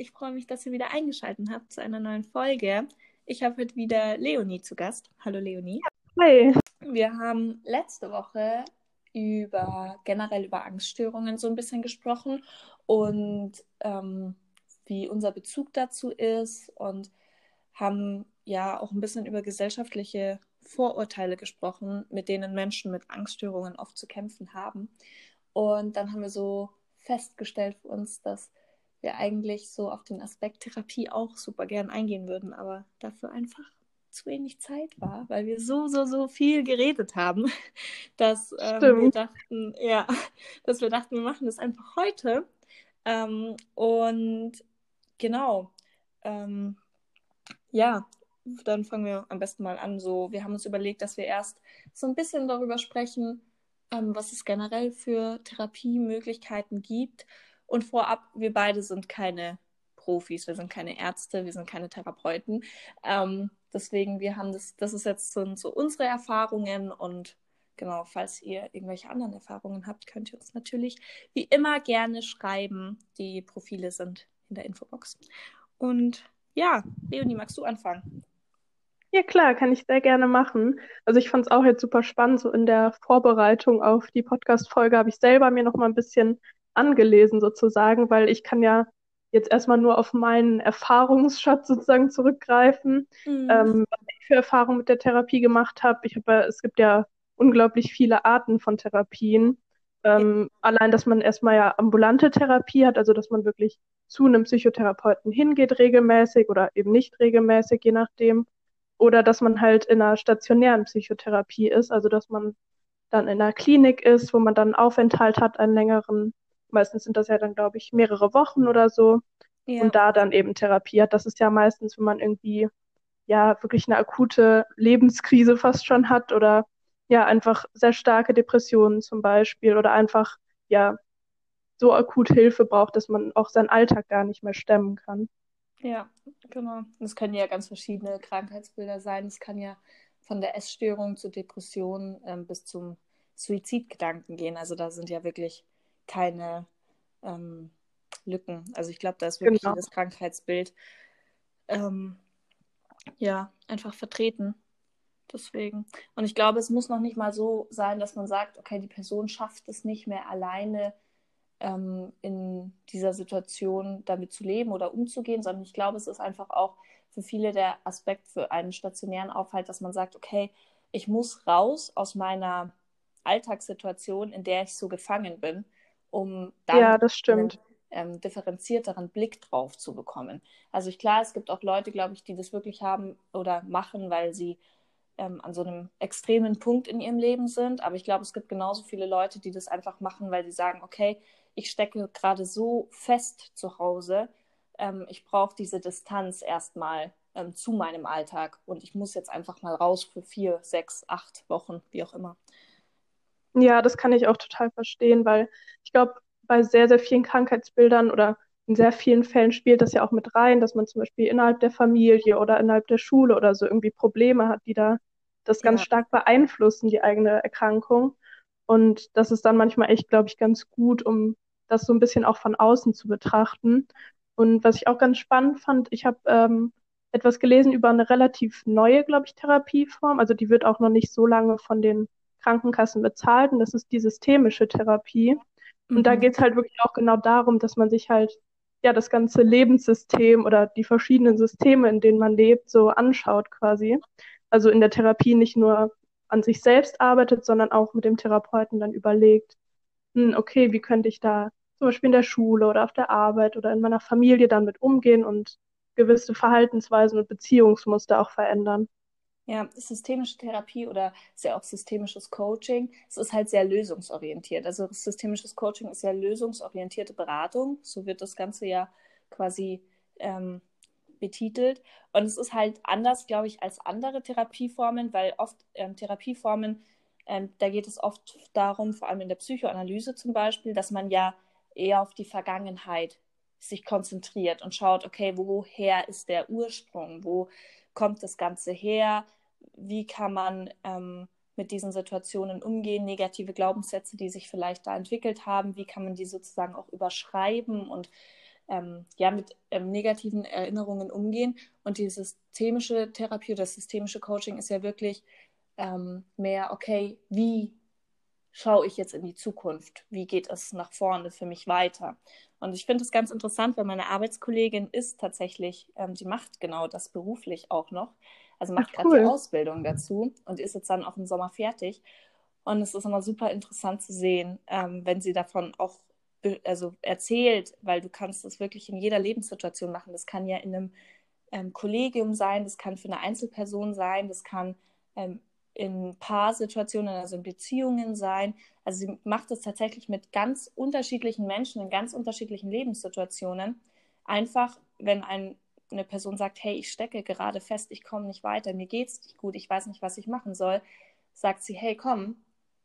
Ich freue mich, dass ihr wieder eingeschaltet habt zu einer neuen Folge. Ich habe heute wieder Leonie zu Gast. Hallo Leonie. Hi. Wir haben letzte Woche über generell über Angststörungen so ein bisschen gesprochen und ähm, wie unser Bezug dazu ist und haben ja auch ein bisschen über gesellschaftliche Vorurteile gesprochen, mit denen Menschen mit Angststörungen oft zu kämpfen haben. Und dann haben wir so festgestellt für uns, dass wir eigentlich so auf den Aspekt Therapie auch super gern eingehen würden, aber dafür einfach zu wenig Zeit war, weil wir so, so, so viel geredet haben, dass ähm, wir dachten, ja, dass wir dachten, wir machen das einfach heute. Ähm, und genau, ähm, ja, dann fangen wir am besten mal an. So, wir haben uns überlegt, dass wir erst so ein bisschen darüber sprechen, ähm, was es generell für Therapiemöglichkeiten gibt. Und vorab, wir beide sind keine Profis, wir sind keine Ärzte, wir sind keine Therapeuten. Ähm, deswegen, wir haben das, das ist jetzt so, so unsere Erfahrungen und genau, falls ihr irgendwelche anderen Erfahrungen habt, könnt ihr uns natürlich wie immer gerne schreiben. Die Profile sind in der Infobox. Und ja, Leonie, magst du anfangen? Ja, klar, kann ich sehr gerne machen. Also ich fand es auch jetzt super spannend. So in der Vorbereitung auf die Podcast-Folge habe ich selber mir noch mal ein bisschen angelesen sozusagen, weil ich kann ja jetzt erstmal nur auf meinen Erfahrungsschatz sozusagen zurückgreifen, mhm. ähm, was ich für Erfahrungen mit der Therapie gemacht habe. Ich habe, es gibt ja unglaublich viele Arten von Therapien. Ähm, ja. Allein, dass man erstmal ja ambulante Therapie hat, also dass man wirklich zu einem Psychotherapeuten hingeht regelmäßig oder eben nicht regelmäßig, je nachdem oder dass man halt in einer stationären Psychotherapie ist, also dass man dann in einer Klinik ist, wo man dann einen Aufenthalt hat, einen längeren, meistens sind das ja dann, glaube ich, mehrere Wochen oder so, ja. und da dann eben Therapie hat. Das ist ja meistens, wenn man irgendwie ja wirklich eine akute Lebenskrise fast schon hat oder ja einfach sehr starke Depressionen zum Beispiel oder einfach ja so akut Hilfe braucht, dass man auch seinen Alltag gar nicht mehr stemmen kann. Ja, genau. Das können ja ganz verschiedene Krankheitsbilder sein. Es kann ja von der Essstörung zur Depression ähm, bis zum Suizidgedanken gehen. Also da sind ja wirklich keine ähm, Lücken. Also ich glaube, da ist wirklich genau. jedes Krankheitsbild ähm, ja einfach vertreten. Deswegen. Und ich glaube, es muss noch nicht mal so sein, dass man sagt, okay, die Person schafft es nicht mehr alleine ähm, in dieser Situation damit zu leben oder umzugehen, sondern ich glaube, es ist einfach auch für viele der Aspekt für einen stationären Aufhalt, dass man sagt, okay, ich muss raus aus meiner Alltagssituation, in der ich so gefangen bin, um dann ja, das stimmt. einen ähm, differenzierteren Blick drauf zu bekommen. Also ich, klar, es gibt auch Leute, glaube ich, die das wirklich haben oder machen, weil sie ähm, an so einem extremen Punkt in ihrem Leben sind. Aber ich glaube, es gibt genauso viele Leute, die das einfach machen, weil sie sagen, okay, ich stecke gerade so fest zu Hause, ähm, ich brauche diese Distanz erstmal ähm, zu meinem Alltag und ich muss jetzt einfach mal raus für vier, sechs, acht Wochen, wie auch immer. Ja, das kann ich auch total verstehen, weil ich glaube, bei sehr, sehr vielen Krankheitsbildern oder in sehr vielen Fällen spielt das ja auch mit rein, dass man zum Beispiel innerhalb der Familie oder innerhalb der Schule oder so irgendwie Probleme hat, die da das ganz ja. stark beeinflussen, die eigene Erkrankung. Und das ist dann manchmal echt, glaube ich, ganz gut, um das so ein bisschen auch von außen zu betrachten. Und was ich auch ganz spannend fand, ich habe ähm, etwas gelesen über eine relativ neue, glaube ich, Therapieform. Also die wird auch noch nicht so lange von den Krankenkassen bezahlt. Und das ist die systemische Therapie. Und mhm. da geht es halt wirklich auch genau darum, dass man sich halt ja das ganze Lebenssystem oder die verschiedenen Systeme, in denen man lebt, so anschaut quasi. Also in der Therapie nicht nur an sich selbst arbeitet, sondern auch mit dem Therapeuten dann überlegt, hm, okay, wie könnte ich da zum Beispiel in der Schule oder auf der Arbeit oder in meiner Familie dann mit umgehen und gewisse Verhaltensweisen und Beziehungsmuster auch verändern. Ja, systemische Therapie oder ist ja auch systemisches Coaching, es ist halt sehr lösungsorientiert. Also systemisches Coaching ist ja lösungsorientierte Beratung, so wird das Ganze ja quasi ähm, betitelt. Und es ist halt anders, glaube ich, als andere Therapieformen, weil oft ähm, Therapieformen, ähm, da geht es oft darum, vor allem in der Psychoanalyse zum Beispiel, dass man ja eher auf die Vergangenheit sich konzentriert und schaut, okay, woher ist der Ursprung, wo kommt das Ganze her, wie kann man ähm, mit diesen Situationen umgehen, negative Glaubenssätze, die sich vielleicht da entwickelt haben, wie kann man die sozusagen auch überschreiben und ähm, ja, mit ähm, negativen Erinnerungen umgehen. Und die systemische Therapie oder das systemische Coaching ist ja wirklich ähm, mehr, okay, wie schaue ich jetzt in die Zukunft? Wie geht es nach vorne für mich weiter? Und ich finde es ganz interessant, weil meine Arbeitskollegin ist tatsächlich, ähm, die macht genau das beruflich auch noch. Also macht gerade die Ausbildung dazu und ist jetzt dann auch im Sommer fertig. Und es ist immer super interessant zu sehen, ähm, wenn sie davon auch also erzählt, weil du kannst das wirklich in jeder Lebenssituation machen. Das kann ja in einem ähm, Kollegium sein, das kann für eine Einzelperson sein, das kann ähm, in Paarsituationen, also in Beziehungen sein. Also sie macht es tatsächlich mit ganz unterschiedlichen Menschen in ganz unterschiedlichen Lebenssituationen. Einfach, wenn ein, eine Person sagt, hey, ich stecke gerade fest, ich komme nicht weiter, mir geht es nicht gut, ich weiß nicht, was ich machen soll, sagt sie, hey, komm,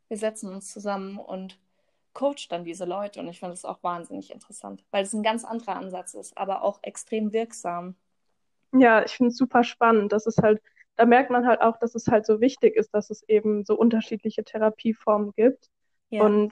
wir setzen uns zusammen und coacht dann diese Leute. Und ich finde das auch wahnsinnig interessant, weil es ein ganz anderer Ansatz ist, aber auch extrem wirksam. Ja, ich finde es super spannend. Das ist halt da merkt man halt auch, dass es halt so wichtig ist, dass es eben so unterschiedliche Therapieformen gibt. Ja. Und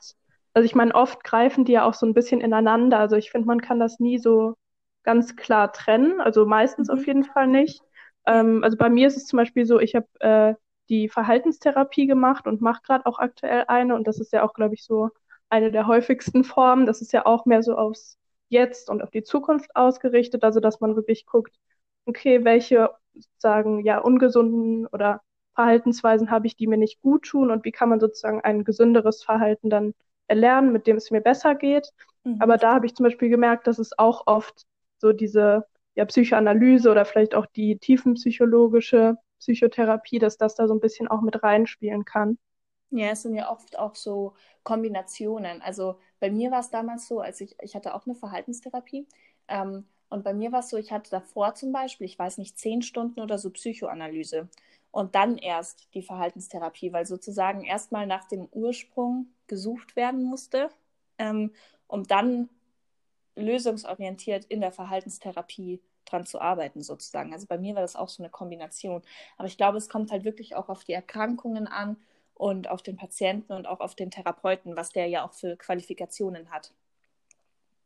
also ich meine, oft greifen die ja auch so ein bisschen ineinander. Also ich finde, man kann das nie so ganz klar trennen. Also meistens mhm. auf jeden Fall nicht. Ähm, also bei mir ist es zum Beispiel so, ich habe äh, die Verhaltenstherapie gemacht und mache gerade auch aktuell eine. Und das ist ja auch, glaube ich, so eine der häufigsten Formen. Das ist ja auch mehr so aufs Jetzt und auf die Zukunft ausgerichtet. Also dass man wirklich guckt, okay, welche sozusagen ja ungesunden oder Verhaltensweisen habe ich, die mir nicht gut tun und wie kann man sozusagen ein gesünderes Verhalten dann erlernen, mit dem es mir besser geht. Mhm. Aber da habe ich zum Beispiel gemerkt, dass es auch oft so diese ja, Psychoanalyse oder vielleicht auch die tiefenpsychologische Psychotherapie, dass das da so ein bisschen auch mit reinspielen kann. Ja, es sind ja oft auch so Kombinationen. Also bei mir war es damals so, als ich, ich hatte auch eine Verhaltenstherapie. Ähm, und bei mir war es so, ich hatte davor zum Beispiel, ich weiß nicht, zehn Stunden oder so Psychoanalyse und dann erst die Verhaltenstherapie, weil sozusagen erstmal nach dem Ursprung gesucht werden musste, ähm, um dann lösungsorientiert in der Verhaltenstherapie dran zu arbeiten, sozusagen. Also bei mir war das auch so eine Kombination. Aber ich glaube, es kommt halt wirklich auch auf die Erkrankungen an und auf den Patienten und auch auf den Therapeuten, was der ja auch für Qualifikationen hat.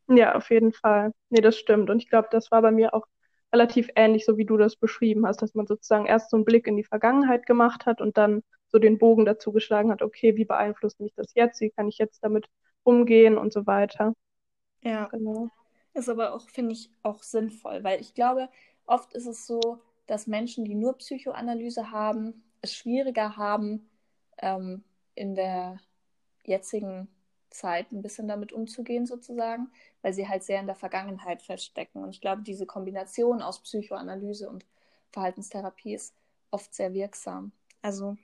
Ja, auf jeden Fall. Nee, das stimmt. Und ich glaube, das war bei mir auch relativ ähnlich, so wie du das beschrieben hast, dass man sozusagen erst so einen Blick in die Vergangenheit gemacht hat und dann so den Bogen dazu geschlagen hat, okay, wie beeinflusst mich das jetzt? Wie kann ich jetzt damit umgehen und so weiter. Ja. Genau. Ist aber auch, finde ich, auch sinnvoll, weil ich glaube, oft ist es so, dass Menschen, die nur Psychoanalyse haben, es schwieriger haben, ähm, in der jetzigen Zeit ein bisschen damit umzugehen, sozusagen, weil sie halt sehr in der Vergangenheit feststecken. Und ich glaube, diese Kombination aus Psychoanalyse und Verhaltenstherapie ist oft sehr wirksam. Also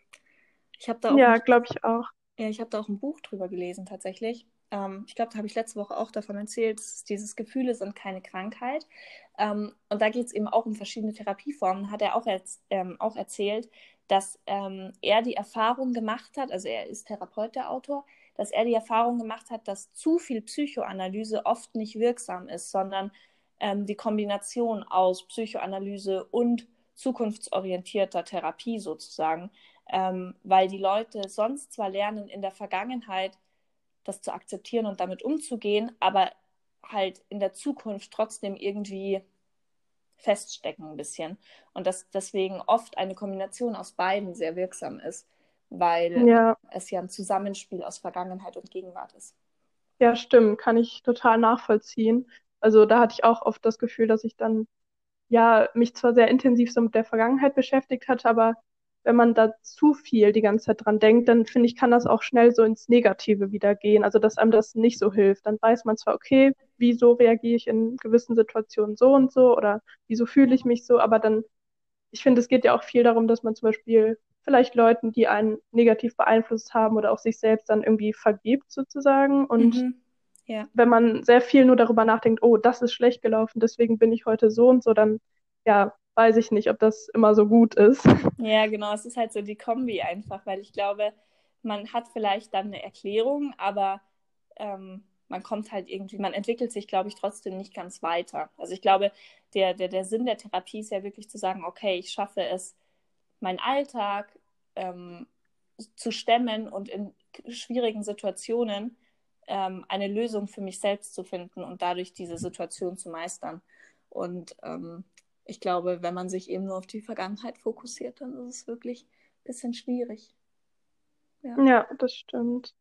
ich habe da auch. Ja, glaube ich auch. Ja, ich habe da auch ein Buch drüber gelesen tatsächlich. Ähm, ich glaube, da habe ich letzte Woche auch davon erzählt, dass dieses Gefühle sind keine Krankheit. Ähm, und da geht es eben auch um verschiedene Therapieformen. Hat er auch, erz ähm, auch erzählt, dass ähm, er die Erfahrung gemacht hat, also er ist Therapeut, der Autor, dass er die Erfahrung gemacht hat, dass zu viel Psychoanalyse oft nicht wirksam ist, sondern ähm, die Kombination aus Psychoanalyse und zukunftsorientierter Therapie sozusagen, ähm, weil die Leute sonst zwar lernen, in der Vergangenheit das zu akzeptieren und damit umzugehen, aber halt in der Zukunft trotzdem irgendwie feststecken ein bisschen. Und dass deswegen oft eine Kombination aus beiden sehr wirksam ist weil ja. es ja ein Zusammenspiel aus Vergangenheit und Gegenwart ist. Ja, stimmt, kann ich total nachvollziehen. Also da hatte ich auch oft das Gefühl, dass ich dann ja mich zwar sehr intensiv so mit der Vergangenheit beschäftigt hatte, aber wenn man da zu viel die ganze Zeit dran denkt, dann finde ich, kann das auch schnell so ins Negative wieder gehen. Also dass einem das nicht so hilft. Dann weiß man zwar, okay, wieso reagiere ich in gewissen Situationen so und so oder wieso fühle ich mich so, aber dann, ich finde, es geht ja auch viel darum, dass man zum Beispiel vielleicht Leuten, die einen negativ beeinflusst haben oder auch sich selbst dann irgendwie vergibt sozusagen. Und mhm. ja. wenn man sehr viel nur darüber nachdenkt, oh, das ist schlecht gelaufen, deswegen bin ich heute so und so, dann ja, weiß ich nicht, ob das immer so gut ist. Ja, genau, es ist halt so die Kombi einfach, weil ich glaube, man hat vielleicht dann eine Erklärung, aber ähm, man kommt halt irgendwie, man entwickelt sich, glaube ich, trotzdem nicht ganz weiter. Also ich glaube, der, der, der Sinn der Therapie ist ja wirklich zu sagen, okay, ich schaffe es, meinen Alltag ähm, zu stemmen und in schwierigen Situationen ähm, eine Lösung für mich selbst zu finden und dadurch diese Situation zu meistern. Und ähm, ich glaube, wenn man sich eben nur auf die Vergangenheit fokussiert, dann ist es wirklich ein bisschen schwierig. Ja, ja das stimmt.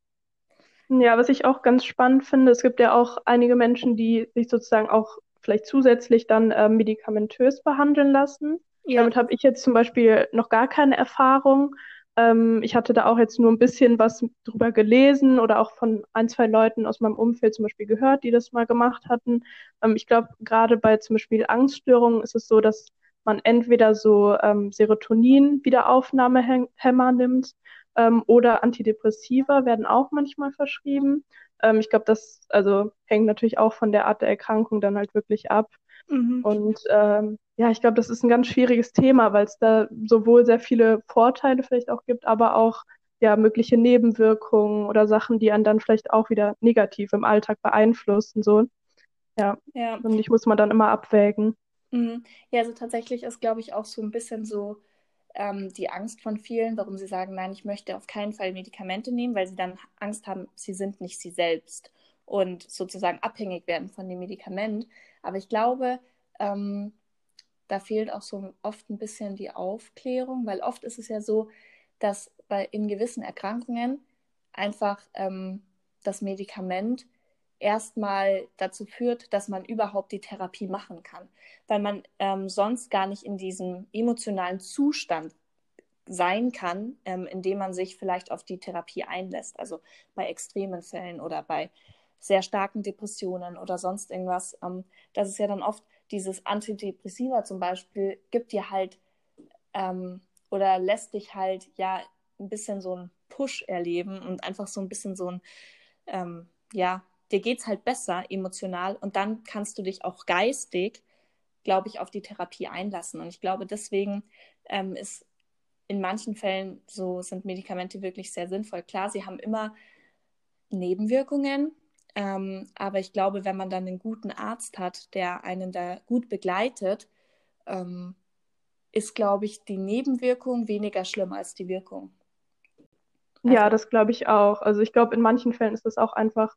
Ja, was ich auch ganz spannend finde, es gibt ja auch einige Menschen, die sich sozusagen auch vielleicht zusätzlich dann äh, medikamentös behandeln lassen. Ja. Damit habe ich jetzt zum Beispiel noch gar keine Erfahrung. Ähm, ich hatte da auch jetzt nur ein bisschen was drüber gelesen oder auch von ein, zwei Leuten aus meinem Umfeld zum Beispiel gehört, die das mal gemacht hatten. Ähm, ich glaube, gerade bei zum Beispiel Angststörungen ist es so, dass man entweder so ähm, Serotonin-Wiederaufnahmehämmer nimmt ähm, oder Antidepressiva werden auch manchmal verschrieben. Ähm, ich glaube, das also hängt natürlich auch von der Art der Erkrankung dann halt wirklich ab. Mhm. Und ähm, ja, ich glaube, das ist ein ganz schwieriges Thema, weil es da sowohl sehr viele Vorteile vielleicht auch gibt, aber auch ja mögliche Nebenwirkungen oder Sachen, die einen dann vielleicht auch wieder negativ im Alltag beeinflussen. So. Ja. ja. Und ich muss man dann immer abwägen. Mhm. Ja, also tatsächlich ist, glaube ich, auch so ein bisschen so ähm, die Angst von vielen, warum sie sagen, nein, ich möchte auf keinen Fall Medikamente nehmen, weil sie dann Angst haben, sie sind nicht sie selbst und sozusagen abhängig werden von dem Medikament. Aber ich glaube, ähm, da fehlt auch so oft ein bisschen die Aufklärung, weil oft ist es ja so, dass bei in gewissen Erkrankungen einfach ähm, das Medikament erstmal dazu führt, dass man überhaupt die Therapie machen kann, weil man ähm, sonst gar nicht in diesem emotionalen Zustand sein kann, ähm, indem man sich vielleicht auf die Therapie einlässt, also bei extremen Fällen oder bei sehr starken Depressionen oder sonst irgendwas. Ähm, das ist ja dann oft dieses Antidepressiva zum Beispiel, gibt dir halt ähm, oder lässt dich halt ja ein bisschen so einen Push erleben und einfach so ein bisschen so ein, ähm, ja, dir geht es halt besser emotional und dann kannst du dich auch geistig, glaube ich, auf die Therapie einlassen. Und ich glaube, deswegen ähm, ist in manchen Fällen so sind Medikamente wirklich sehr sinnvoll. Klar, sie haben immer Nebenwirkungen, ähm, aber ich glaube, wenn man dann einen guten Arzt hat, der einen da gut begleitet, ähm, ist, glaube ich, die Nebenwirkung weniger schlimm als die Wirkung. Also, ja, das glaube ich auch. Also ich glaube, in manchen Fällen ist es auch einfach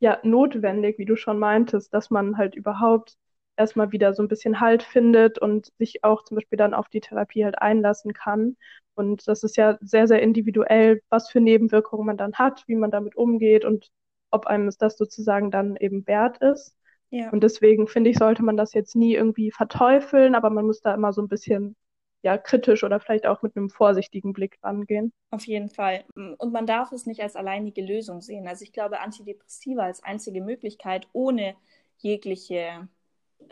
ja notwendig, wie du schon meintest, dass man halt überhaupt erstmal wieder so ein bisschen Halt findet und sich auch zum Beispiel dann auf die Therapie halt einlassen kann. Und das ist ja sehr, sehr individuell, was für Nebenwirkungen man dann hat, wie man damit umgeht und ob einem das sozusagen dann eben wert ist. Ja. Und deswegen finde ich, sollte man das jetzt nie irgendwie verteufeln, aber man muss da immer so ein bisschen ja kritisch oder vielleicht auch mit einem vorsichtigen Blick rangehen. Auf jeden Fall. Und man darf es nicht als alleinige Lösung sehen. Also ich glaube, Antidepressiva als einzige Möglichkeit ohne jegliche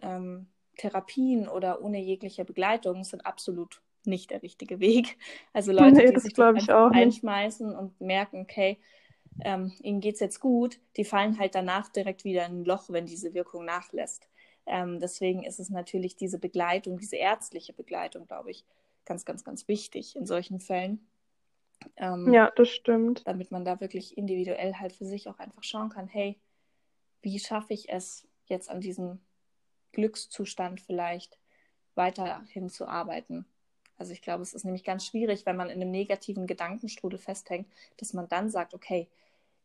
ähm, Therapien oder ohne jegliche Begleitung sind absolut nicht der richtige Weg. Also Leute, nee, die sich das einschmeißen und merken, okay, ähm, ihnen geht es jetzt gut, die fallen halt danach direkt wieder in ein Loch, wenn diese Wirkung nachlässt. Ähm, deswegen ist es natürlich diese Begleitung, diese ärztliche Begleitung, glaube ich, ganz, ganz, ganz wichtig in solchen Fällen. Ähm, ja, das stimmt. Damit man da wirklich individuell halt für sich auch einfach schauen kann, hey, wie schaffe ich es jetzt an diesem Glückszustand vielleicht weiterhin zu arbeiten? Also ich glaube, es ist nämlich ganz schwierig, wenn man in einem negativen Gedankenstrudel festhängt, dass man dann sagt, okay,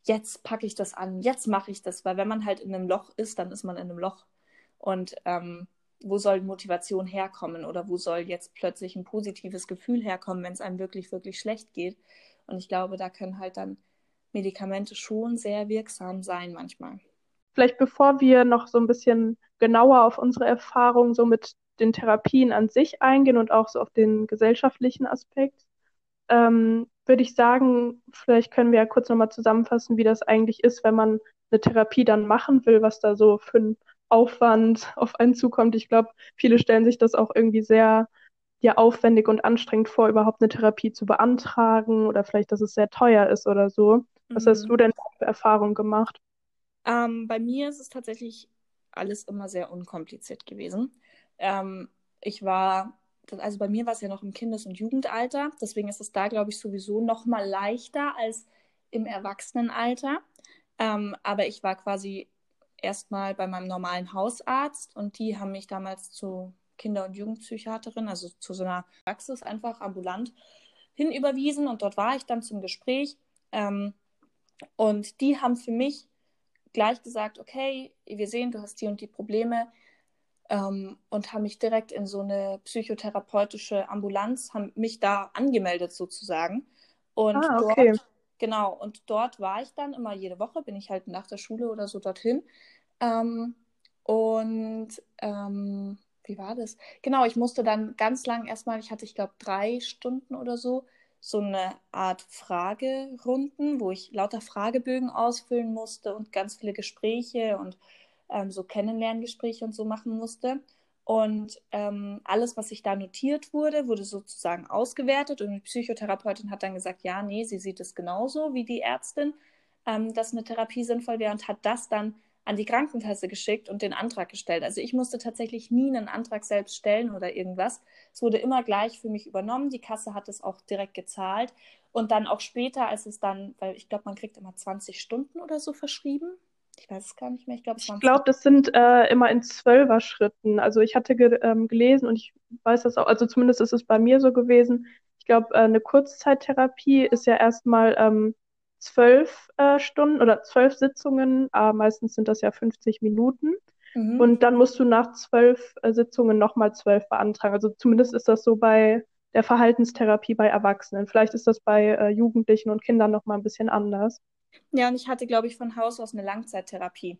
jetzt packe ich das an, jetzt mache ich das, weil wenn man halt in einem Loch ist, dann ist man in einem Loch. Und ähm, wo soll Motivation herkommen oder wo soll jetzt plötzlich ein positives Gefühl herkommen, wenn es einem wirklich, wirklich schlecht geht? Und ich glaube, da können halt dann Medikamente schon sehr wirksam sein manchmal. Vielleicht bevor wir noch so ein bisschen genauer auf unsere Erfahrungen so mit den Therapien an sich eingehen und auch so auf den gesellschaftlichen Aspekt, ähm, würde ich sagen, vielleicht können wir ja kurz nochmal zusammenfassen, wie das eigentlich ist, wenn man eine Therapie dann machen will, was da so für ein Aufwand auf einen zukommt. Ich glaube, viele stellen sich das auch irgendwie sehr ja, aufwendig und anstrengend vor, überhaupt eine Therapie zu beantragen oder vielleicht, dass es sehr teuer ist oder so. Was mhm. hast du denn für Erfahrungen gemacht? Ähm, bei mir ist es tatsächlich alles immer sehr unkompliziert gewesen. Ähm, ich war also bei mir war es ja noch im Kindes- und Jugendalter, deswegen ist es da, glaube ich, sowieso noch mal leichter als im Erwachsenenalter. Ähm, aber ich war quasi erstmal bei meinem normalen Hausarzt und die haben mich damals zu Kinder- und Jugendpsychiaterin, also zu so einer Praxis einfach ambulant hinüberwiesen und dort war ich dann zum Gespräch. Ähm, und die haben für mich gleich gesagt, okay, wir sehen, du hast die und die Probleme ähm, und haben mich direkt in so eine psychotherapeutische Ambulanz, haben mich da angemeldet sozusagen. Und ah, okay. dort, genau, und dort war ich dann immer jede Woche, bin ich halt nach der Schule oder so dorthin. Ähm, und ähm, wie war das? Genau, ich musste dann ganz lang erstmal, ich hatte, ich glaube, drei Stunden oder so, so eine Art Fragerunden, wo ich lauter Fragebögen ausfüllen musste und ganz viele Gespräche und ähm, so Kennenlerngespräche und so machen musste. Und ähm, alles, was sich da notiert wurde, wurde sozusagen ausgewertet und die Psychotherapeutin hat dann gesagt, ja, nee, sie sieht es genauso wie die Ärztin, ähm, dass eine Therapie sinnvoll wäre und hat das dann an die Krankenkasse geschickt und den Antrag gestellt. Also ich musste tatsächlich nie einen Antrag selbst stellen oder irgendwas. Es wurde immer gleich für mich übernommen. Die Kasse hat es auch direkt gezahlt. Und dann auch später, als es dann, weil ich glaube, man kriegt immer 20 Stunden oder so verschrieben. Ich weiß es gar nicht mehr. Ich glaube, ich glaube, das sind äh, immer in Zwölfer-Schritten. Also ich hatte ge ähm, gelesen und ich weiß das auch, also zumindest ist es bei mir so gewesen. Ich glaube, äh, eine Kurzzeittherapie ist ja erstmal ähm, zwölf äh, Stunden oder zwölf Sitzungen, meistens sind das ja 50 Minuten. Mhm. Und dann musst du nach zwölf äh, Sitzungen nochmal zwölf beantragen. Also zumindest ist das so bei der Verhaltenstherapie bei Erwachsenen. Vielleicht ist das bei äh, Jugendlichen und Kindern nochmal ein bisschen anders. Ja, und ich hatte, glaube ich, von Haus aus eine Langzeittherapie.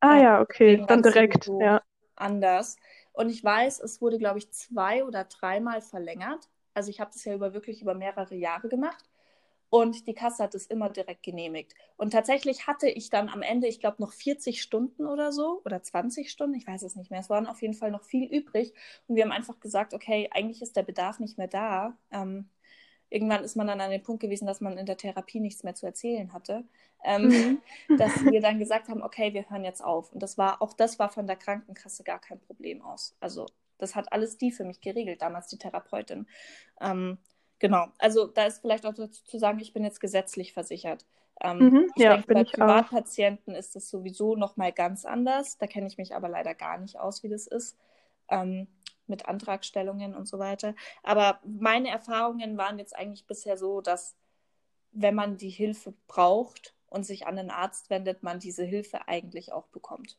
Ah ja, okay, dann direkt, so ja. Anders. Und ich weiß, es wurde, glaube ich, zwei oder dreimal verlängert. Also ich habe das ja über wirklich über mehrere Jahre gemacht. Und die Kasse hat es immer direkt genehmigt. Und tatsächlich hatte ich dann am Ende, ich glaube, noch 40 Stunden oder so oder 20 Stunden, ich weiß es nicht mehr. Es waren auf jeden Fall noch viel übrig. Und wir haben einfach gesagt, okay, eigentlich ist der Bedarf nicht mehr da. Ähm, irgendwann ist man dann an den Punkt gewesen, dass man in der Therapie nichts mehr zu erzählen hatte. Ähm, mhm. dass wir dann gesagt haben, okay, wir hören jetzt auf. Und das war, auch das war von der Krankenkasse gar kein Problem aus. Also das hat alles die für mich geregelt, damals die Therapeutin. Ähm, Genau, also da ist vielleicht auch dazu zu sagen, ich bin jetzt gesetzlich versichert. Ähm, mhm, ich ja, denke, bei Privatpatienten auch. ist das sowieso nochmal ganz anders. Da kenne ich mich aber leider gar nicht aus, wie das ist. Ähm, mit Antragstellungen und so weiter. Aber meine Erfahrungen waren jetzt eigentlich bisher so, dass wenn man die Hilfe braucht und sich an den Arzt wendet, man diese Hilfe eigentlich auch bekommt.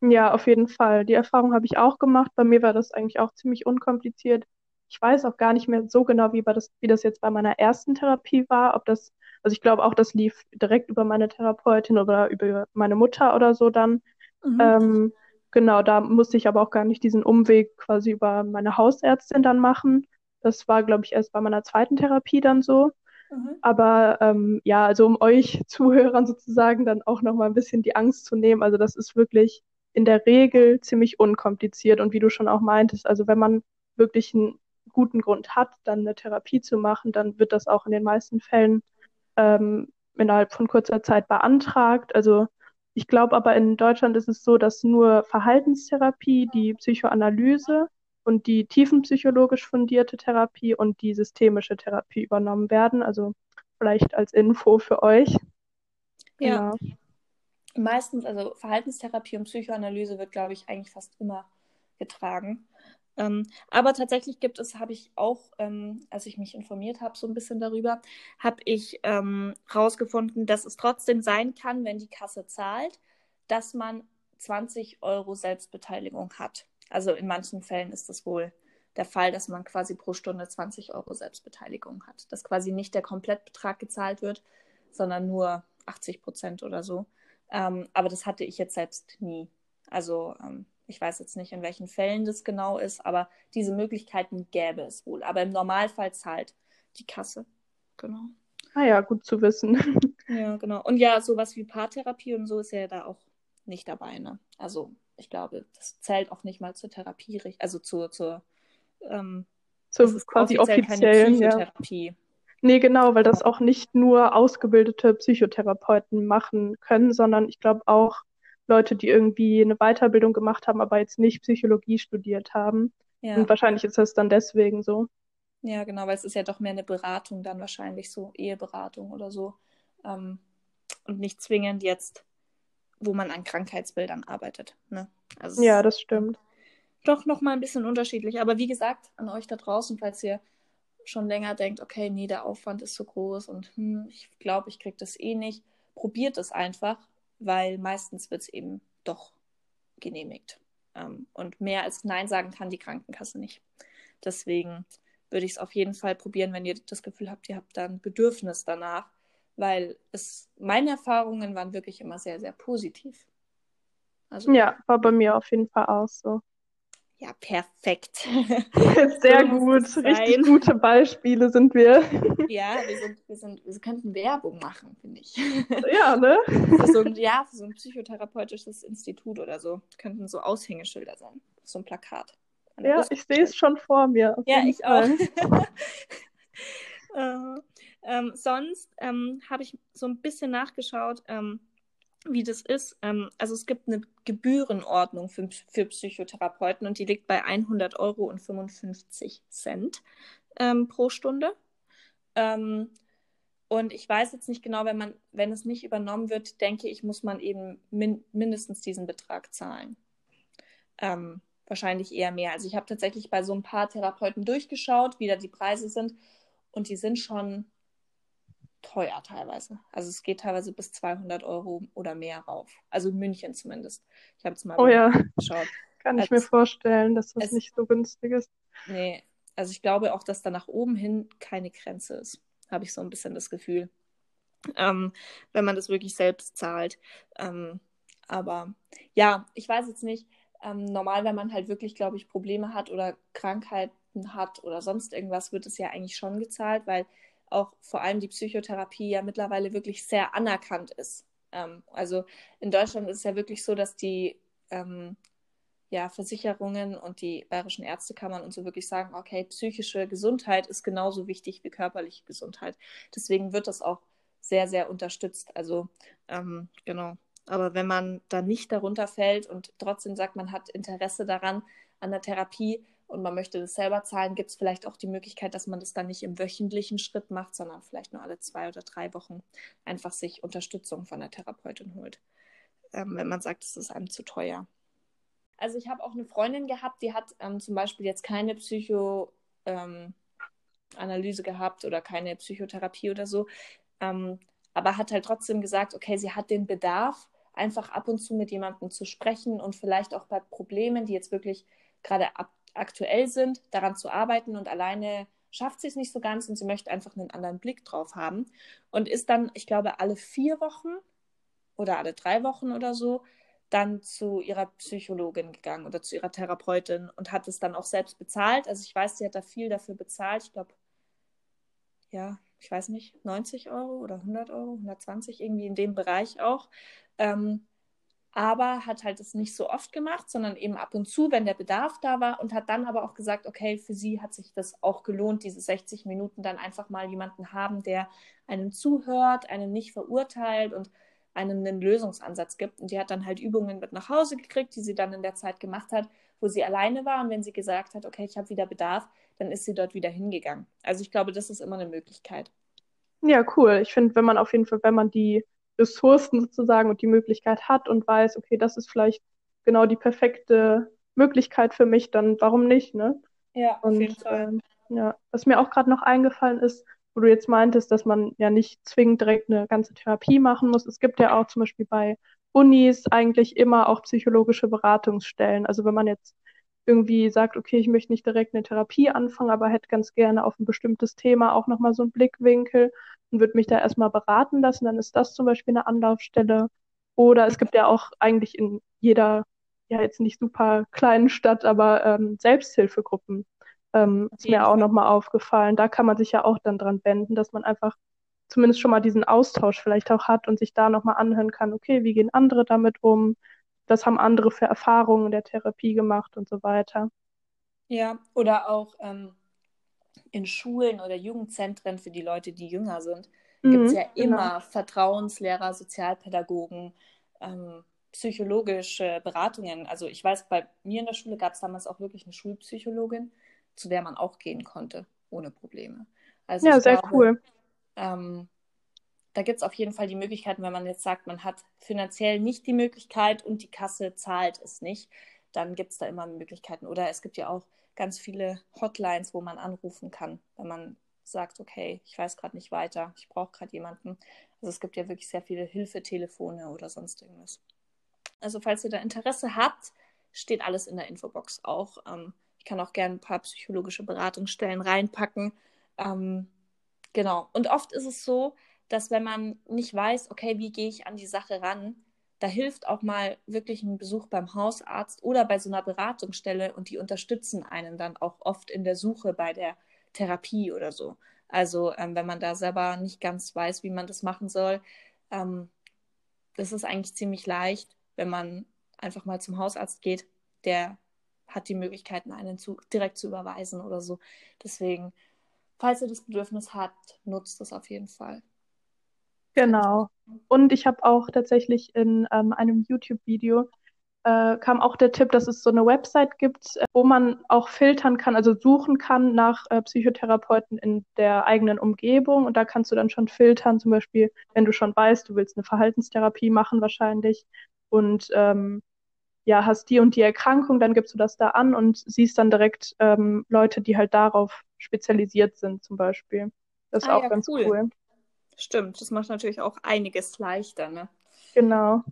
Ja, auf jeden Fall. Die Erfahrung habe ich auch gemacht. Bei mir war das eigentlich auch ziemlich unkompliziert ich weiß auch gar nicht mehr so genau, wie, das, wie das jetzt bei meiner ersten Therapie war. Ob das, also ich glaube auch, das lief direkt über meine Therapeutin oder über meine Mutter oder so dann. Mhm. Ähm, genau, da musste ich aber auch gar nicht diesen Umweg quasi über meine Hausärztin dann machen. Das war, glaube ich, erst bei meiner zweiten Therapie dann so. Mhm. Aber ähm, ja, also um euch Zuhörern sozusagen dann auch nochmal ein bisschen die Angst zu nehmen. Also das ist wirklich in der Regel ziemlich unkompliziert. Und wie du schon auch meintest, also wenn man wirklich ein guten Grund hat, dann eine Therapie zu machen, dann wird das auch in den meisten Fällen ähm, innerhalb von kurzer Zeit beantragt. Also ich glaube aber in Deutschland ist es so, dass nur Verhaltenstherapie, die Psychoanalyse und die tiefenpsychologisch fundierte Therapie und die systemische Therapie übernommen werden. Also vielleicht als Info für euch. Ja. Genau. Meistens, also Verhaltenstherapie und Psychoanalyse wird, glaube ich, eigentlich fast immer getragen. Ähm, aber tatsächlich gibt es, habe ich auch, ähm, als ich mich informiert habe, so ein bisschen darüber, habe ich ähm, dass es trotzdem sein kann, wenn die Kasse zahlt, dass man 20 Euro Selbstbeteiligung hat. Also in manchen Fällen ist das wohl der Fall, dass man quasi pro Stunde 20 Euro Selbstbeteiligung hat. Dass quasi nicht der Komplettbetrag gezahlt wird, sondern nur 80 Prozent oder so. Ähm, aber das hatte ich jetzt selbst nie. Also ähm, ich weiß jetzt nicht, in welchen Fällen das genau ist, aber diese Möglichkeiten gäbe es wohl. Aber im Normalfall zahlt die Kasse. Genau. Ah ja, gut zu wissen. Ja, genau. Und ja, sowas wie Paartherapie und so ist ja da auch nicht dabei, ne? Also ich glaube, das zählt auch nicht mal zur Therapie, also zur, zur, ähm, zur quasi offiziellen Psychotherapie. Ja. Nee, genau, weil das auch nicht nur ausgebildete Psychotherapeuten machen können, sondern ich glaube auch Leute, die irgendwie eine Weiterbildung gemacht haben, aber jetzt nicht Psychologie studiert haben. Ja. Und wahrscheinlich ist das dann deswegen so. Ja, genau, weil es ist ja doch mehr eine Beratung dann wahrscheinlich so, Eheberatung oder so. Ähm, und nicht zwingend jetzt, wo man an Krankheitsbildern arbeitet. Ne? Also ja, das stimmt. Doch nochmal ein bisschen unterschiedlich. Aber wie gesagt, an euch da draußen, falls ihr schon länger denkt, okay, nee, der Aufwand ist so groß und hm, ich glaube, ich kriege das eh nicht, probiert es einfach, weil meistens wird es eben doch genehmigt. Ähm, und mehr als Nein sagen kann die Krankenkasse nicht. Deswegen würde ich es auf jeden Fall probieren, wenn ihr das Gefühl habt, ihr habt da ein Bedürfnis danach, weil es meine Erfahrungen waren wirklich immer sehr, sehr positiv. Also, ja, war bei mir auf jeden Fall auch so. Ja, perfekt. Sehr gut. Richtig gute Beispiele sind wir. Ja, wir, sind, wir, sind, wir könnten Werbung machen, finde ich. Ja, ne? Für so ein, ja, für so ein psychotherapeutisches Institut oder so. könnten so Aushängeschilder sein. So ein Plakat. Ja, ich sehe es schon vor mir. Ja, ich Fall. auch. äh, ähm, sonst ähm, habe ich so ein bisschen nachgeschaut. Ähm, wie das ist. Ähm, also es gibt eine Gebührenordnung für, für Psychotherapeuten und die liegt bei 100 Euro und 55 Cent ähm, pro Stunde. Ähm, und ich weiß jetzt nicht genau, wenn man, wenn es nicht übernommen wird, denke ich, muss man eben min mindestens diesen Betrag zahlen. Ähm, wahrscheinlich eher mehr. Also ich habe tatsächlich bei so ein paar Therapeuten durchgeschaut, wie da die Preise sind. Und die sind schon teuer teilweise. Also es geht teilweise bis 200 Euro oder mehr rauf. Also in München zumindest. Ich habe es mal oh, ja. geschaut. Kann ich mir vorstellen, dass das nicht so günstig ist. Nee, also ich glaube auch, dass da nach oben hin keine Grenze ist. Habe ich so ein bisschen das Gefühl. Ähm, wenn man das wirklich selbst zahlt. Ähm, aber ja, ich weiß jetzt nicht. Ähm, normal, wenn man halt wirklich, glaube ich, Probleme hat oder Krankheiten hat oder sonst irgendwas, wird es ja eigentlich schon gezahlt, weil auch vor allem die Psychotherapie ja mittlerweile wirklich sehr anerkannt ist. Ähm, also in Deutschland ist es ja wirklich so, dass die ähm, ja, Versicherungen und die bayerischen Ärztekammern und so wirklich sagen, okay, psychische Gesundheit ist genauso wichtig wie körperliche Gesundheit. Deswegen wird das auch sehr, sehr unterstützt. Also ähm, genau. Aber wenn man da nicht darunter fällt und trotzdem sagt, man hat Interesse daran, an der Therapie, und man möchte das selber zahlen, gibt es vielleicht auch die Möglichkeit, dass man das dann nicht im wöchentlichen Schritt macht, sondern vielleicht nur alle zwei oder drei Wochen einfach sich Unterstützung von der Therapeutin holt, ähm, wenn man sagt, es ist einem zu teuer. Also ich habe auch eine Freundin gehabt, die hat ähm, zum Beispiel jetzt keine Psychoanalyse ähm, gehabt oder keine Psychotherapie oder so, ähm, aber hat halt trotzdem gesagt, okay, sie hat den Bedarf, einfach ab und zu mit jemandem zu sprechen und vielleicht auch bei Problemen, die jetzt wirklich gerade ab aktuell sind, daran zu arbeiten und alleine schafft sie es nicht so ganz und sie möchte einfach einen anderen Blick drauf haben und ist dann, ich glaube, alle vier Wochen oder alle drei Wochen oder so dann zu ihrer Psychologin gegangen oder zu ihrer Therapeutin und hat es dann auch selbst bezahlt. Also ich weiß, sie hat da viel dafür bezahlt. Ich glaube, ja, ich weiß nicht, 90 Euro oder 100 Euro, 120 irgendwie in dem Bereich auch. Ähm, aber hat halt es nicht so oft gemacht, sondern eben ab und zu, wenn der Bedarf da war und hat dann aber auch gesagt, okay, für sie hat sich das auch gelohnt, diese 60 Minuten dann einfach mal jemanden haben, der einem zuhört, einen nicht verurteilt und einem einen Lösungsansatz gibt. Und die hat dann halt Übungen mit nach Hause gekriegt, die sie dann in der Zeit gemacht hat, wo sie alleine war. Und wenn sie gesagt hat, okay, ich habe wieder Bedarf, dann ist sie dort wieder hingegangen. Also ich glaube, das ist immer eine Möglichkeit. Ja, cool. Ich finde, wenn man auf jeden Fall, wenn man die Ressourcen sozusagen und die Möglichkeit hat und weiß, okay, das ist vielleicht genau die perfekte Möglichkeit für mich, dann warum nicht, ne? Ja, und, auf jeden Fall. Äh, ja, was mir auch gerade noch eingefallen ist, wo du jetzt meintest, dass man ja nicht zwingend direkt eine ganze Therapie machen muss. Es gibt ja auch zum Beispiel bei Unis eigentlich immer auch psychologische Beratungsstellen. Also wenn man jetzt irgendwie sagt, okay, ich möchte nicht direkt eine Therapie anfangen, aber hätte ganz gerne auf ein bestimmtes Thema auch nochmal so einen Blickwinkel und würde mich da erstmal beraten lassen, dann ist das zum Beispiel eine Anlaufstelle. Oder es gibt ja auch eigentlich in jeder, ja jetzt nicht super kleinen Stadt, aber ähm, Selbsthilfegruppen. Ähm, ist mir auch nochmal aufgefallen. Da kann man sich ja auch dann dran wenden, dass man einfach zumindest schon mal diesen Austausch vielleicht auch hat und sich da nochmal anhören kann, okay, wie gehen andere damit um? Was haben andere für Erfahrungen in der Therapie gemacht und so weiter. Ja, oder auch ähm, in Schulen oder Jugendzentren für die Leute, die jünger sind, mhm, gibt es ja genau. immer genau. Vertrauenslehrer, Sozialpädagogen, ähm, psychologische Beratungen. Also ich weiß, bei mir in der Schule gab es damals auch wirklich eine Schulpsychologin, zu der man auch gehen konnte, ohne Probleme. Also ja, sehr glaube, cool. Ähm, da gibt es auf jeden Fall die Möglichkeiten, wenn man jetzt sagt, man hat finanziell nicht die Möglichkeit und die Kasse zahlt es nicht, dann gibt es da immer Möglichkeiten. Oder es gibt ja auch ganz viele Hotlines, wo man anrufen kann, wenn man sagt, okay, ich weiß gerade nicht weiter, ich brauche gerade jemanden. Also es gibt ja wirklich sehr viele Hilfetelefone oder sonst irgendwas. Also falls ihr da Interesse habt, steht alles in der Infobox auch. Ähm, ich kann auch gerne ein paar psychologische Beratungsstellen reinpacken. Ähm, genau. Und oft ist es so, dass wenn man nicht weiß, okay, wie gehe ich an die Sache ran, da hilft auch mal wirklich ein Besuch beim Hausarzt oder bei so einer Beratungsstelle und die unterstützen einen dann auch oft in der Suche bei der Therapie oder so. Also ähm, wenn man da selber nicht ganz weiß, wie man das machen soll, ähm, das ist eigentlich ziemlich leicht, wenn man einfach mal zum Hausarzt geht, der hat die Möglichkeiten, einen zu, direkt zu überweisen oder so. Deswegen, falls ihr das Bedürfnis habt, nutzt das auf jeden Fall. Genau. Und ich habe auch tatsächlich in ähm, einem YouTube-Video äh, kam auch der Tipp, dass es so eine Website gibt, äh, wo man auch filtern kann, also suchen kann nach äh, Psychotherapeuten in der eigenen Umgebung. Und da kannst du dann schon filtern, zum Beispiel, wenn du schon weißt, du willst eine Verhaltenstherapie machen wahrscheinlich und ähm, ja, hast die und die Erkrankung, dann gibst du das da an und siehst dann direkt ähm, Leute, die halt darauf spezialisiert sind, zum Beispiel. Das ist ah, auch ja, ganz cool. cool. Stimmt, das macht natürlich auch einiges leichter, ne? Genau.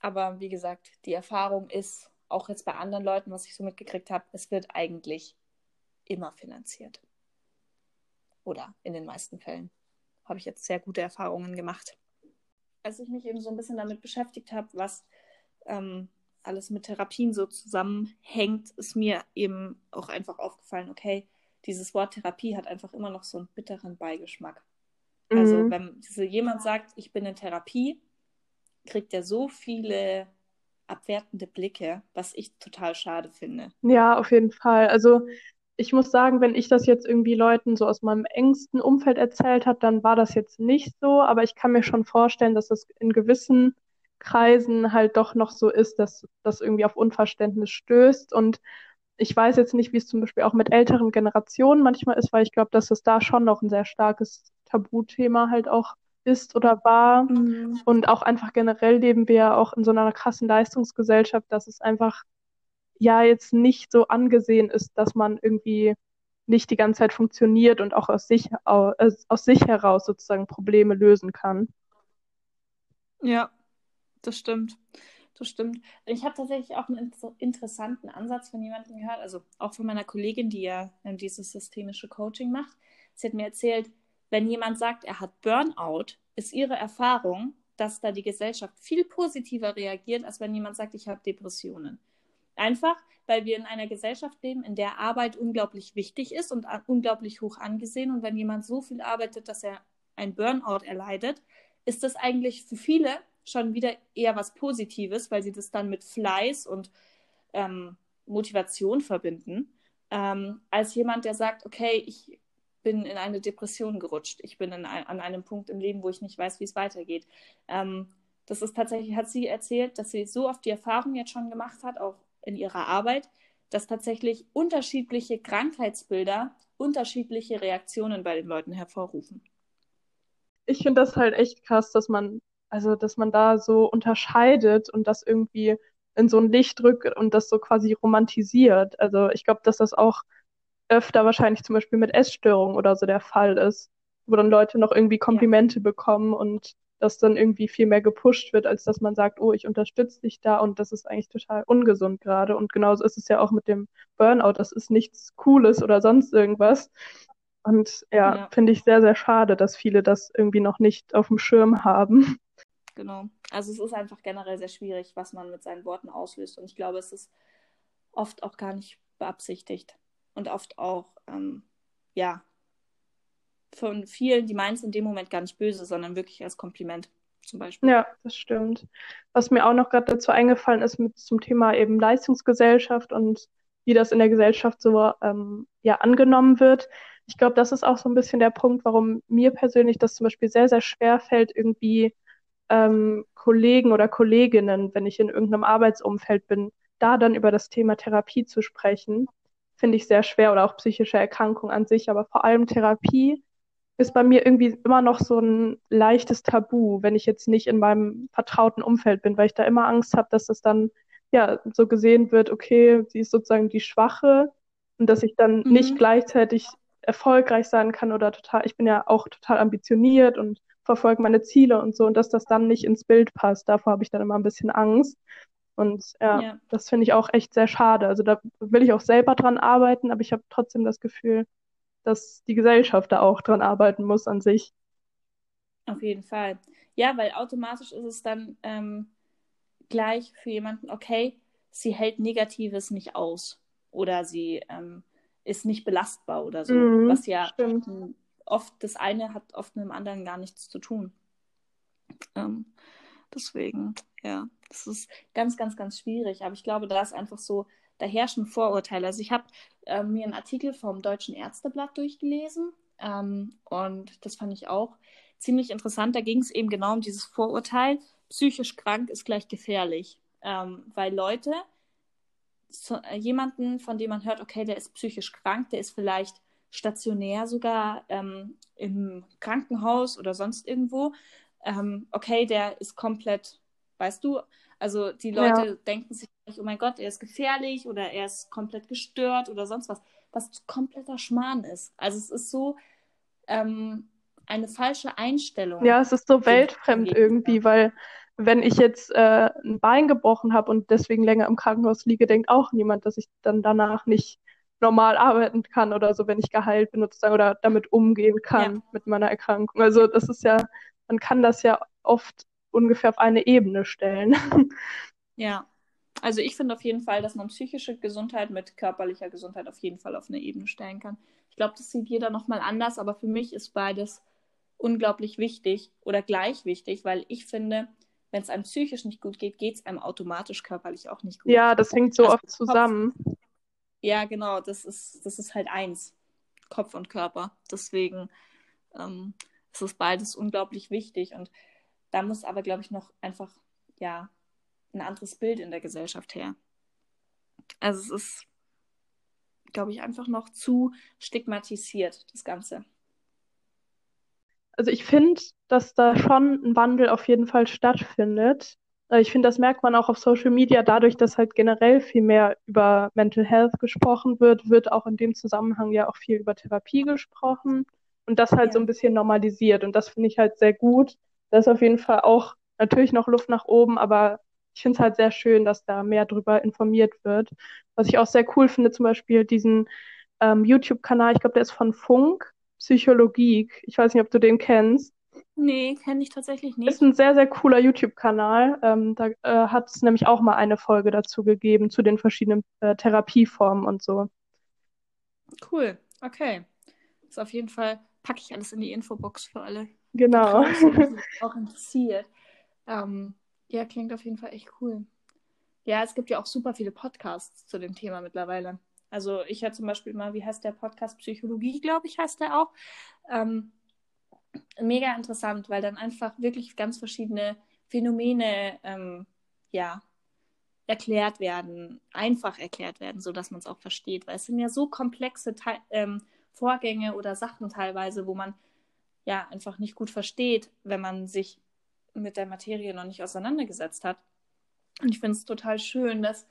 Aber wie gesagt, die Erfahrung ist, auch jetzt bei anderen Leuten, was ich so mitgekriegt habe, es wird eigentlich immer finanziert. Oder in den meisten Fällen habe ich jetzt sehr gute Erfahrungen gemacht. Als ich mich eben so ein bisschen damit beschäftigt habe, was ähm, alles mit Therapien so zusammenhängt, ist mir eben auch einfach aufgefallen, okay, dieses Wort Therapie hat einfach immer noch so einen bitteren Beigeschmack. Also mhm. wenn jemand sagt, ich bin in Therapie, kriegt er so viele abwertende Blicke, was ich total schade finde. Ja, auf jeden Fall. Also ich muss sagen, wenn ich das jetzt irgendwie Leuten so aus meinem engsten Umfeld erzählt habe, dann war das jetzt nicht so, aber ich kann mir schon vorstellen, dass das in gewissen Kreisen halt doch noch so ist, dass das irgendwie auf Unverständnis stößt. Und ich weiß jetzt nicht, wie es zum Beispiel auch mit älteren Generationen manchmal ist, weil ich glaube, dass es da schon noch ein sehr starkes Tabuthema halt auch ist oder war. Mhm. Und auch einfach generell leben wir ja auch in so einer krassen Leistungsgesellschaft, dass es einfach ja jetzt nicht so angesehen ist, dass man irgendwie nicht die ganze Zeit funktioniert und auch aus sich, aus, aus sich heraus sozusagen Probleme lösen kann. Ja, das stimmt. Das stimmt. Ich habe tatsächlich auch einen interessanten Ansatz von jemandem gehört, also auch von meiner Kollegin, die ja ähm, dieses systemische Coaching macht. Sie hat mir erzählt, wenn jemand sagt, er hat Burnout, ist ihre Erfahrung, dass da die Gesellschaft viel positiver reagiert, als wenn jemand sagt, ich habe Depressionen. Einfach, weil wir in einer Gesellschaft leben, in der Arbeit unglaublich wichtig ist und unglaublich hoch angesehen. Und wenn jemand so viel arbeitet, dass er ein Burnout erleidet, ist das eigentlich für viele schon wieder eher was Positives, weil sie das dann mit Fleiß und ähm, Motivation verbinden, ähm, als jemand, der sagt, okay, ich bin in eine Depression gerutscht. Ich bin ein, an einem Punkt im Leben, wo ich nicht weiß, wie es weitergeht. Ähm, das ist tatsächlich, hat sie erzählt, dass sie so oft die Erfahrung jetzt schon gemacht hat, auch in ihrer Arbeit, dass tatsächlich unterschiedliche Krankheitsbilder unterschiedliche Reaktionen bei den Leuten hervorrufen. Ich finde das halt echt krass, dass man also, dass man da so unterscheidet und das irgendwie in so ein Licht rückt und das so quasi romantisiert. Also ich glaube, dass das auch öfter wahrscheinlich zum Beispiel mit Essstörungen oder so der Fall ist, wo dann Leute noch irgendwie Komplimente ja. bekommen und das dann irgendwie viel mehr gepusht wird, als dass man sagt, oh, ich unterstütze dich da und das ist eigentlich total ungesund gerade. Und genauso ist es ja auch mit dem Burnout. Das ist nichts Cooles oder sonst irgendwas. Und ja, ja. finde ich sehr, sehr schade, dass viele das irgendwie noch nicht auf dem Schirm haben genau. Also es ist einfach generell sehr schwierig, was man mit seinen Worten auslöst. Und ich glaube, es ist oft auch gar nicht beabsichtigt. Und oft auch, ähm, ja, von vielen, die meinen es in dem Moment gar nicht böse, sondern wirklich als Kompliment zum Beispiel. Ja, das stimmt. Was mir auch noch gerade dazu eingefallen ist mit zum Thema eben Leistungsgesellschaft und wie das in der Gesellschaft so ähm, ja angenommen wird. Ich glaube, das ist auch so ein bisschen der Punkt, warum mir persönlich das zum Beispiel sehr, sehr schwer fällt, irgendwie ähm, Kollegen oder Kolleginnen, wenn ich in irgendeinem Arbeitsumfeld bin, da dann über das Thema Therapie zu sprechen, finde ich sehr schwer oder auch psychische Erkrankung an sich, aber vor allem Therapie ist bei mir irgendwie immer noch so ein leichtes Tabu, wenn ich jetzt nicht in meinem vertrauten Umfeld bin, weil ich da immer Angst habe, dass das dann ja so gesehen wird, okay, sie ist sozusagen die Schwache und dass ich dann mhm. nicht gleichzeitig erfolgreich sein kann oder total, ich bin ja auch total ambitioniert und verfolge meine Ziele und so und dass das dann nicht ins Bild passt, davor habe ich dann immer ein bisschen Angst. Und ja, ja. das finde ich auch echt sehr schade. Also da will ich auch selber dran arbeiten, aber ich habe trotzdem das Gefühl, dass die Gesellschaft da auch dran arbeiten muss an sich. Auf jeden Fall. Ja, weil automatisch ist es dann ähm, gleich für jemanden, okay, sie hält Negatives nicht aus oder sie ähm, ist nicht belastbar oder so. Mhm, was ja stimmt. Oft das eine hat oft mit dem anderen gar nichts zu tun. Ähm, deswegen, ja, das ist ganz, ganz, ganz schwierig. Aber ich glaube, da ist einfach so, da herrschen Vorurteile. Also ich habe äh, mir einen Artikel vom Deutschen Ärzteblatt durchgelesen ähm, und das fand ich auch ziemlich interessant. Da ging es eben genau um dieses Vorurteil, psychisch krank ist gleich gefährlich. Ähm, weil Leute, so, äh, jemanden, von dem man hört, okay, der ist psychisch krank, der ist vielleicht stationär sogar ähm, im Krankenhaus oder sonst irgendwo. Ähm, okay, der ist komplett, weißt du, also die Leute ja. denken sich, oh mein Gott, er ist gefährlich oder er ist komplett gestört oder sonst was, was kompletter Schmarrn ist. Also es ist so ähm, eine falsche Einstellung. Ja, es ist so weltfremd irgendwie, weil wenn ich jetzt äh, ein Bein gebrochen habe und deswegen länger im Krankenhaus liege, denkt auch niemand, dass ich dann danach nicht normal arbeiten kann oder so, wenn ich geheilt bin sozusagen oder damit umgehen kann ja. mit meiner Erkrankung. Also das ist ja, man kann das ja oft ungefähr auf eine Ebene stellen. Ja, also ich finde auf jeden Fall, dass man psychische Gesundheit mit körperlicher Gesundheit auf jeden Fall auf eine Ebene stellen kann. Ich glaube, das sieht jeder nochmal anders, aber für mich ist beides unglaublich wichtig oder gleich wichtig, weil ich finde, wenn es einem psychisch nicht gut geht, geht es einem automatisch körperlich auch nicht gut. Ja, das hängt so also oft zusammen. Kopf, ja, genau, das ist, das ist halt eins. Kopf und Körper. Deswegen ähm, ist es beides unglaublich wichtig. Und da muss aber, glaube ich, noch einfach, ja, ein anderes Bild in der Gesellschaft her. Also es ist, glaube ich, einfach noch zu stigmatisiert, das Ganze. Also ich finde, dass da schon ein Wandel auf jeden Fall stattfindet. Äh, ich finde, das merkt man auch auf Social Media, dadurch, dass halt generell viel mehr über Mental Health gesprochen wird, wird auch in dem Zusammenhang ja auch viel über Therapie gesprochen und das halt ja. so ein bisschen normalisiert. Und das finde ich halt sehr gut, da ist auf jeden Fall auch natürlich noch Luft nach oben, aber ich finde es halt sehr schön, dass da mehr drüber informiert wird. Was ich auch sehr cool finde, zum Beispiel diesen ähm, YouTube-Kanal, ich glaube, der ist von Funk, Psychologie. Ich weiß nicht, ob du den kennst. Nee, kenne ich tatsächlich nicht. Ist ein sehr, sehr cooler YouTube-Kanal. Ähm, da äh, hat es nämlich auch mal eine Folge dazu gegeben, zu den verschiedenen äh, Therapieformen und so. Cool, okay. Ist auf jeden Fall, packe ich alles in die Infobox für alle. Genau. Die auch interessiert. Ähm, ja, klingt auf jeden Fall echt cool. Ja, es gibt ja auch super viele Podcasts zu dem Thema mittlerweile. Also ich höre zum Beispiel mal, wie heißt der Podcast Psychologie, glaube ich, heißt der auch. Ähm, mega interessant, weil dann einfach wirklich ganz verschiedene Phänomene ähm, ja, erklärt werden, einfach erklärt werden, sodass man es auch versteht. Weil es sind ja so komplexe Te ähm, Vorgänge oder Sachen teilweise, wo man ja einfach nicht gut versteht, wenn man sich mit der Materie noch nicht auseinandergesetzt hat. Und ich finde es total schön, dass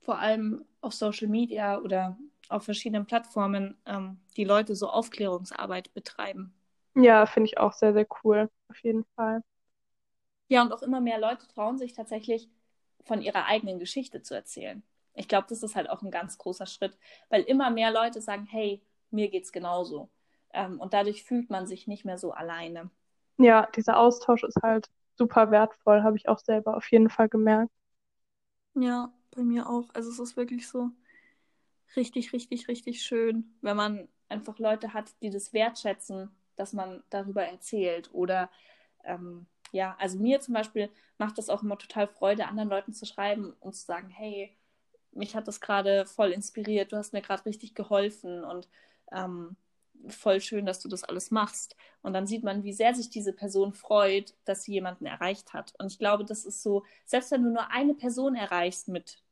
vor allem auf Social Media oder auf verschiedenen Plattformen ähm, die Leute so Aufklärungsarbeit betreiben. Ja, finde ich auch sehr, sehr cool, auf jeden Fall. Ja, und auch immer mehr Leute trauen sich tatsächlich von ihrer eigenen Geschichte zu erzählen. Ich glaube, das ist halt auch ein ganz großer Schritt, weil immer mehr Leute sagen, hey, mir geht's genauso. Ähm, und dadurch fühlt man sich nicht mehr so alleine. Ja, dieser Austausch ist halt super wertvoll, habe ich auch selber auf jeden Fall gemerkt. Ja, bei mir auch. Also es ist wirklich so richtig, richtig, richtig schön, wenn man einfach Leute hat, die das wertschätzen, dass man darüber erzählt. Oder ähm, ja, also mir zum Beispiel macht das auch immer total Freude, anderen Leuten zu schreiben und zu sagen, hey, mich hat das gerade voll inspiriert, du hast mir gerade richtig geholfen und ähm, voll schön, dass du das alles machst. Und dann sieht man, wie sehr sich diese Person freut, dass sie jemanden erreicht hat. Und ich glaube, das ist so, selbst wenn du nur eine Person erreichst mit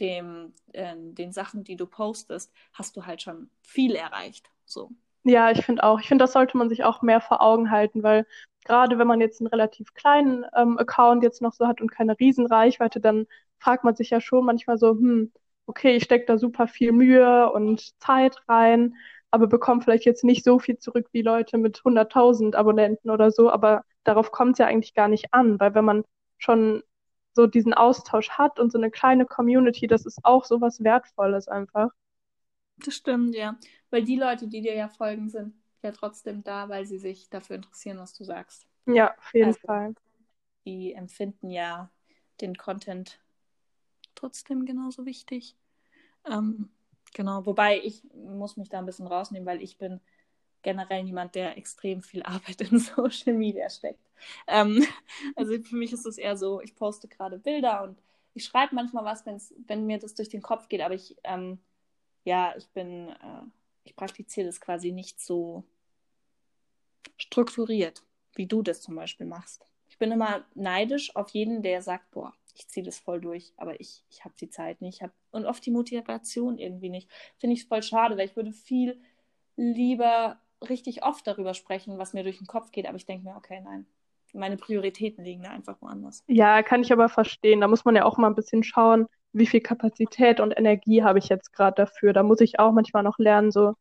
dem, äh, den Sachen, die du postest, hast du halt schon viel erreicht. So. Ja, ich finde auch. Ich finde, das sollte man sich auch mehr vor Augen halten, weil gerade wenn man jetzt einen relativ kleinen ähm, Account jetzt noch so hat und keine Riesenreichweite, dann fragt man sich ja schon manchmal so, hm, okay, ich stecke da super viel Mühe und Zeit rein, aber bekomme vielleicht jetzt nicht so viel zurück wie Leute mit 100.000 Abonnenten oder so, aber darauf kommt es ja eigentlich gar nicht an, weil wenn man schon so diesen Austausch hat und so eine kleine Community, das ist auch so was Wertvolles einfach. Das stimmt, ja. Weil die Leute, die dir ja folgen, sind ja trotzdem da, weil sie sich dafür interessieren, was du sagst. Ja, auf jeden also, Fall. Die empfinden ja den Content trotzdem genauso wichtig. Ähm, genau, wobei ich muss mich da ein bisschen rausnehmen, weil ich bin generell niemand, der extrem viel Arbeit in Social Media steckt. Ähm, also für mich ist es eher so, ich poste gerade Bilder und ich schreibe manchmal was, wenn mir das durch den Kopf geht, aber ich, ähm, ja, ich bin, äh, ich praktiziere das quasi nicht so strukturiert, wie du das zum Beispiel machst. Ich bin immer neidisch auf jeden, der sagt, boah, ich ziehe das voll durch, aber ich, ich habe die Zeit nicht. Hab, und oft die Motivation irgendwie nicht. Finde ich voll schade, weil ich würde viel lieber richtig oft darüber sprechen, was mir durch den Kopf geht, aber ich denke mir, okay, nein, meine Prioritäten liegen da einfach woanders. Ja, kann ich aber verstehen. Da muss man ja auch mal ein bisschen schauen, wie viel Kapazität und Energie habe ich jetzt gerade dafür. Da muss ich auch manchmal noch lernen, so,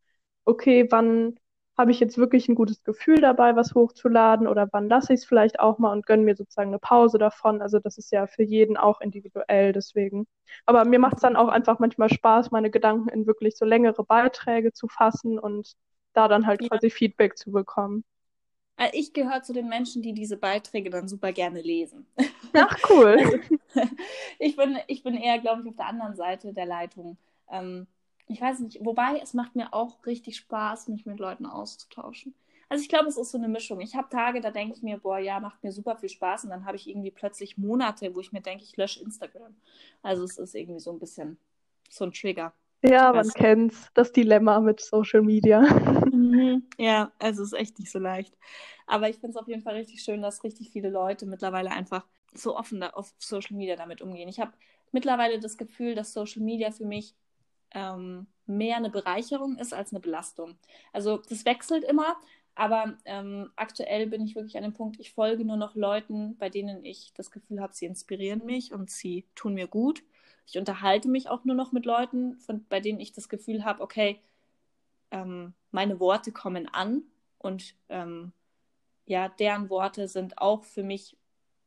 okay, wann habe ich jetzt wirklich ein gutes Gefühl dabei, was hochzuladen oder wann lasse ich es vielleicht auch mal und gönne mir sozusagen eine Pause davon. Also das ist ja für jeden auch individuell, deswegen. Aber mir macht es dann auch einfach manchmal Spaß, meine Gedanken in wirklich so längere Beiträge zu fassen und da dann halt ja. quasi Feedback zu bekommen. Äh, ich gehöre zu den Menschen, die diese Beiträge dann super gerne lesen. Ach, cool. Ich, bin, ich bin eher, glaube ich, auf der anderen Seite der Leitung. Ähm, ich weiß nicht, wobei es macht mir auch richtig Spaß, mich mit Leuten auszutauschen. Also ich glaube, es ist so eine Mischung. Ich habe Tage, da denke ich mir, boah, ja, macht mir super viel Spaß und dann habe ich irgendwie plötzlich Monate, wo ich mir denke, ich lösche Instagram. Also es ist irgendwie so ein bisschen so ein Trigger. Ja, man kennt's. Das Dilemma mit Social Media. Mhm. Ja, also es ist echt nicht so leicht. Aber ich finde es auf jeden Fall richtig schön, dass richtig viele Leute mittlerweile einfach so offen da auf Social Media damit umgehen. Ich habe mittlerweile das Gefühl, dass Social Media für mich ähm, mehr eine Bereicherung ist als eine Belastung. Also das wechselt immer, aber ähm, aktuell bin ich wirklich an dem Punkt, ich folge nur noch Leuten, bei denen ich das Gefühl habe, sie inspirieren mich und sie tun mir gut. Ich unterhalte mich auch nur noch mit Leuten, von, bei denen ich das Gefühl habe, okay, ähm, meine Worte kommen an und ähm, ja, deren Worte sind auch für mich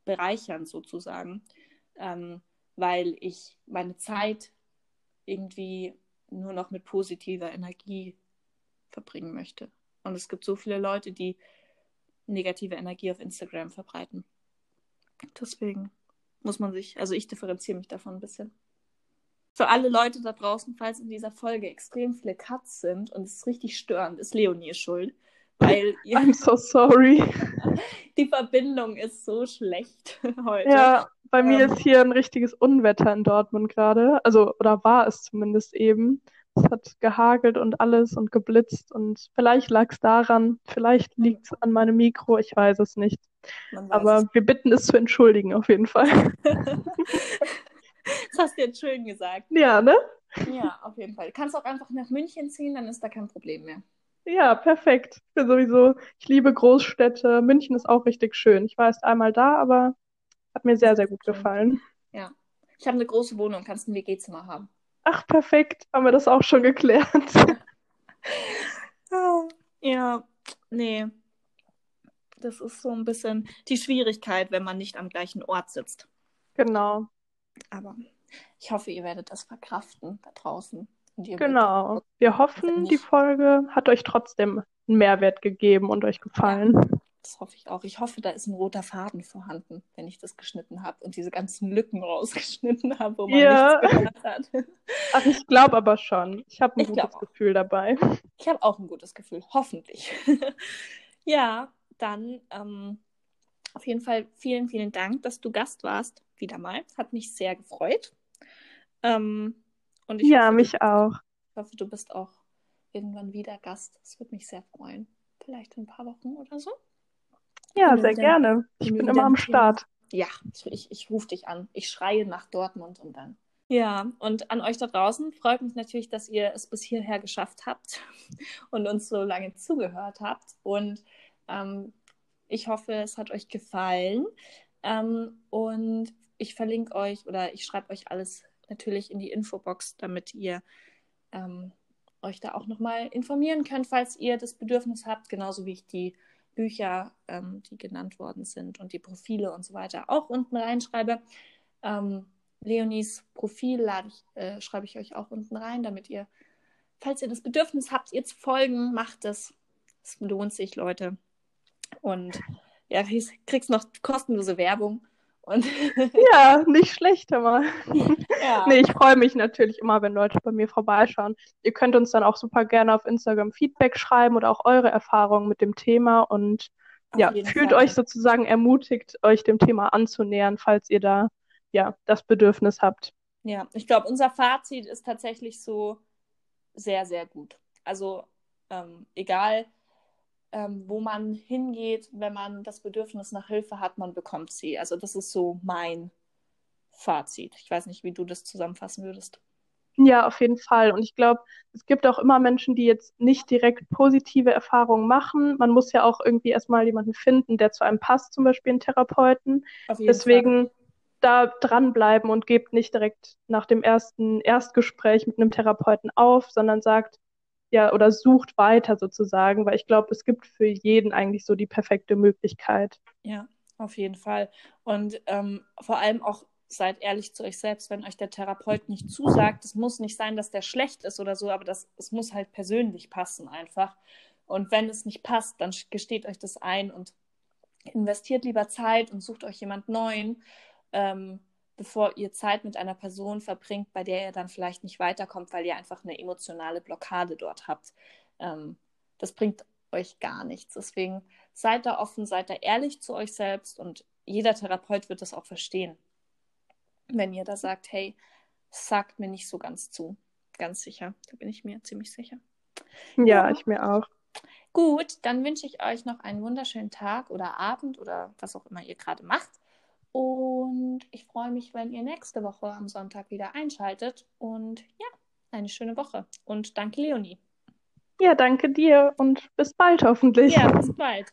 bereichernd sozusagen, ähm, weil ich meine Zeit irgendwie nur noch mit positiver Energie verbringen möchte. Und es gibt so viele Leute, die negative Energie auf Instagram verbreiten. Deswegen muss man sich, also ich differenziere mich davon ein bisschen für alle Leute da draußen, falls in dieser Folge extrem viele Cuts sind und es ist richtig störend, ist Leonie schuld. Weil ihr... I'm so sorry. Die Verbindung ist so schlecht heute. Ja, bei mir ähm... ist hier ein richtiges Unwetter in Dortmund gerade. Also, oder war es zumindest eben. Es hat gehagelt und alles und geblitzt und vielleicht lag es daran, vielleicht liegt es an meinem Mikro, ich weiß es nicht. Aber wir bitten es zu entschuldigen auf jeden Fall. Das hast du jetzt schön gesagt. Ja, ne? Ja, auf jeden Fall. Du kannst auch einfach nach München ziehen, dann ist da kein Problem mehr. Ja, perfekt. Ich bin sowieso, ich liebe Großstädte. München ist auch richtig schön. Ich war erst einmal da, aber hat mir sehr, sehr gut gefallen. Ja. Ich habe eine große Wohnung, kannst ein WG-Zimmer haben. Ach, perfekt. Haben wir das auch schon geklärt. ja, nee. Das ist so ein bisschen die Schwierigkeit, wenn man nicht am gleichen Ort sitzt. Genau. Aber ich hoffe, ihr werdet das verkraften da draußen. Genau. Wir hoffen, die Folge hat euch trotzdem einen Mehrwert gegeben und euch gefallen. Ja, das hoffe ich auch. Ich hoffe, da ist ein roter Faden vorhanden, wenn ich das geschnitten habe und diese ganzen Lücken rausgeschnitten habe, wo man ja. nichts gehört hat. Ach, ich glaube aber schon. Ich habe ein ich gutes Gefühl dabei. Ich habe auch ein gutes Gefühl, hoffentlich. ja, dann ähm, auf jeden Fall vielen, vielen Dank, dass du Gast warst wieder mal. Hat mich sehr gefreut. Ähm, und ja, hoffe, mich auch. Ich hoffe, du bist auch irgendwann wieder Gast. Das würde mich sehr freuen. Vielleicht in ein paar Wochen oder so. Ja, sehr dann, gerne. Ich bin immer am Start. Ja, ich, ich rufe dich an. Ich schreie nach Dortmund und dann. Ja, und an euch da draußen freut mich natürlich, dass ihr es bis hierher geschafft habt und uns so lange zugehört habt. Und ähm, Ich hoffe, es hat euch gefallen. Ähm, und ich verlinke euch oder ich schreibe euch alles natürlich in die Infobox, damit ihr ähm, euch da auch nochmal informieren könnt, falls ihr das Bedürfnis habt, genauso wie ich die Bücher, ähm, die genannt worden sind und die Profile und so weiter auch unten reinschreibe. Ähm, Leonies Profil ich, äh, schreibe ich euch auch unten rein, damit ihr, falls ihr das Bedürfnis habt, ihr zu folgen, macht es. Es lohnt sich, Leute. Und ja, kriegst noch kostenlose Werbung. Und ja, nicht schlecht, aber. Ja. nee, ich freue mich natürlich immer, wenn Leute bei mir vorbeischauen. Ihr könnt uns dann auch super gerne auf Instagram Feedback schreiben oder auch eure Erfahrungen mit dem Thema und auf ja, fühlt Fall. euch sozusagen ermutigt, euch dem Thema anzunähern, falls ihr da ja das Bedürfnis habt. Ja, ich glaube, unser Fazit ist tatsächlich so sehr, sehr gut. Also ähm, egal, ähm, wo man hingeht, wenn man das Bedürfnis nach Hilfe hat, man bekommt sie. Also das ist so mein Fazit. Ich weiß nicht, wie du das zusammenfassen würdest. Ja, auf jeden Fall. Und ich glaube, es gibt auch immer Menschen, die jetzt nicht direkt positive Erfahrungen machen. Man muss ja auch irgendwie erstmal jemanden finden, der zu einem passt, zum Beispiel einen Therapeuten. Deswegen Fall. da dranbleiben und gebt nicht direkt nach dem ersten Erstgespräch mit einem Therapeuten auf, sondern sagt, ja, oder sucht weiter sozusagen, weil ich glaube, es gibt für jeden eigentlich so die perfekte Möglichkeit. Ja, auf jeden Fall. Und ähm, vor allem auch seid ehrlich zu euch selbst, wenn euch der Therapeut nicht zusagt. Es muss nicht sein, dass der schlecht ist oder so, aber das, es muss halt persönlich passen einfach. Und wenn es nicht passt, dann gesteht euch das ein und investiert lieber Zeit und sucht euch jemand Neuen. Ähm, bevor ihr Zeit mit einer Person verbringt, bei der ihr dann vielleicht nicht weiterkommt, weil ihr einfach eine emotionale Blockade dort habt. Ähm, das bringt euch gar nichts. Deswegen seid da offen, seid da ehrlich zu euch selbst und jeder Therapeut wird das auch verstehen, wenn ihr da sagt, hey, sagt mir nicht so ganz zu. Ganz sicher, da bin ich mir ziemlich sicher. Ja, ja. ich mir auch. Gut, dann wünsche ich euch noch einen wunderschönen Tag oder Abend oder was auch immer ihr gerade macht. Und ich freue mich, wenn ihr nächste Woche am Sonntag wieder einschaltet. Und ja, eine schöne Woche. Und danke, Leonie. Ja, danke dir und bis bald hoffentlich. Ja, bis bald.